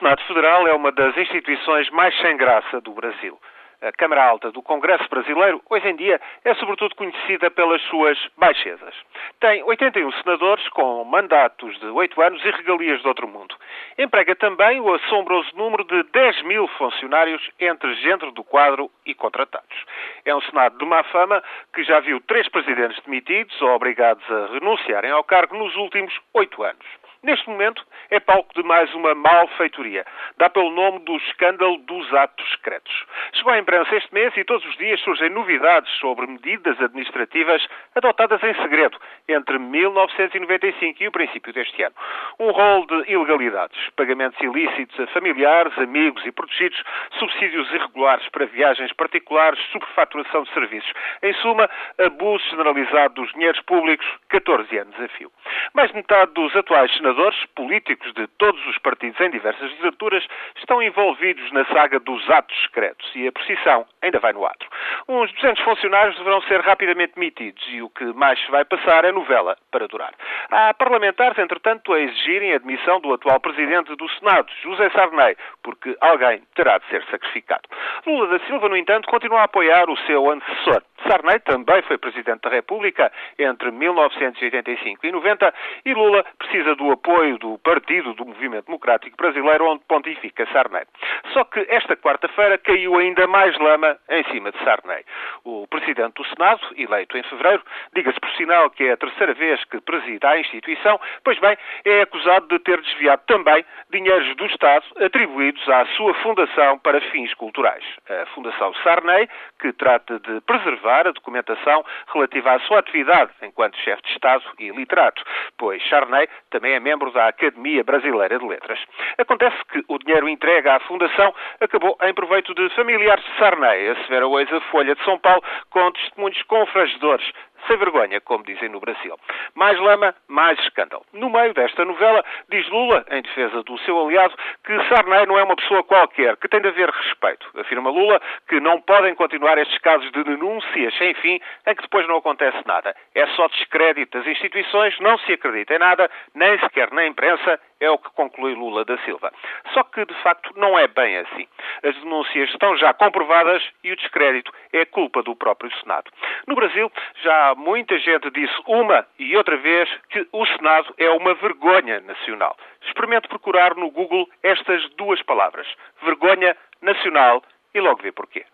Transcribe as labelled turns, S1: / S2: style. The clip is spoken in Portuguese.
S1: Senado Federal é uma das instituições mais sem graça do Brasil. A Câmara Alta do Congresso Brasileiro, hoje em dia, é sobretudo conhecida pelas suas baixezas. Tem 81 senadores com mandatos de 8 anos e regalias de outro mundo. Emprega também o assombroso número de 10 mil funcionários entre gente do quadro e contratados. É um Senado de má fama que já viu três presidentes demitidos ou obrigados a renunciarem ao cargo nos últimos oito anos. Neste momento, é palco de mais uma malfeitoria. Dá pelo nome do escândalo dos atos secretos. Chegou à imprensa este mês e todos os dias surgem novidades sobre medidas administrativas adotadas em segredo entre 1995 e o princípio deste ano. Um rol de ilegalidades, pagamentos ilícitos a familiares, amigos e protegidos, subsídios irregulares para viagens particulares, superfaturação de serviços. Em suma, abuso generalizado dos dinheiros públicos, 14 anos a fio. Mais de metade dos atuais senadores políticos de todos os partidos em diversas legislaturas estão envolvidos na saga dos atos secretos e a precisão ainda vai no ato. Uns 200 funcionários deverão ser rapidamente demitidos e o que mais vai passar é novela para durar. Há parlamentares, entretanto, a exigirem a admissão do atual presidente do Senado, José Sarney, porque alguém terá de ser sacrificado. Lula da Silva, no entanto, continua a apoiar o seu antecessor. Sarney também foi Presidente da República entre 1985 e 90 e Lula precisa do apoio do Partido do Movimento Democrático Brasileiro, onde pontifica Sarney. Só que esta quarta-feira caiu ainda mais lama em cima de Sarney. O Presidente do Senado, eleito em fevereiro, diga-se por sinal que é a terceira vez que presida a instituição, pois bem, é acusado de ter desviado também dinheiros do Estado atribuídos à sua fundação para fins culturais. A Fundação Sarney, que trata de preservar a documentação relativa à sua atividade enquanto chefe de Estado e literato, pois Sarney também é membro da Academia Brasileira de Letras. Acontece que o dinheiro entregue à Fundação acabou em proveito de familiares de Sarney, assevera hoje a Folha de São Paulo, com testemunhos confrangedores sem vergonha, como dizem no Brasil. Mais lama, mais escândalo. No meio desta novela, diz Lula, em defesa do seu aliado, que Sarney não é uma pessoa qualquer, que tem de haver respeito. Afirma Lula que não podem continuar estes casos de denúncias sem fim, em que depois não acontece nada. É só descrédito das instituições, não se acredita em nada, nem sequer na imprensa, é o que conclui Lula da Silva. Só que, de facto, não é bem assim. As denúncias estão já comprovadas e o descrédito é culpa do próprio Senado. No Brasil, já muita gente disse uma e outra vez que o Senado é uma vergonha nacional. Experimente procurar no Google estas duas palavras: vergonha nacional e logo vê porquê.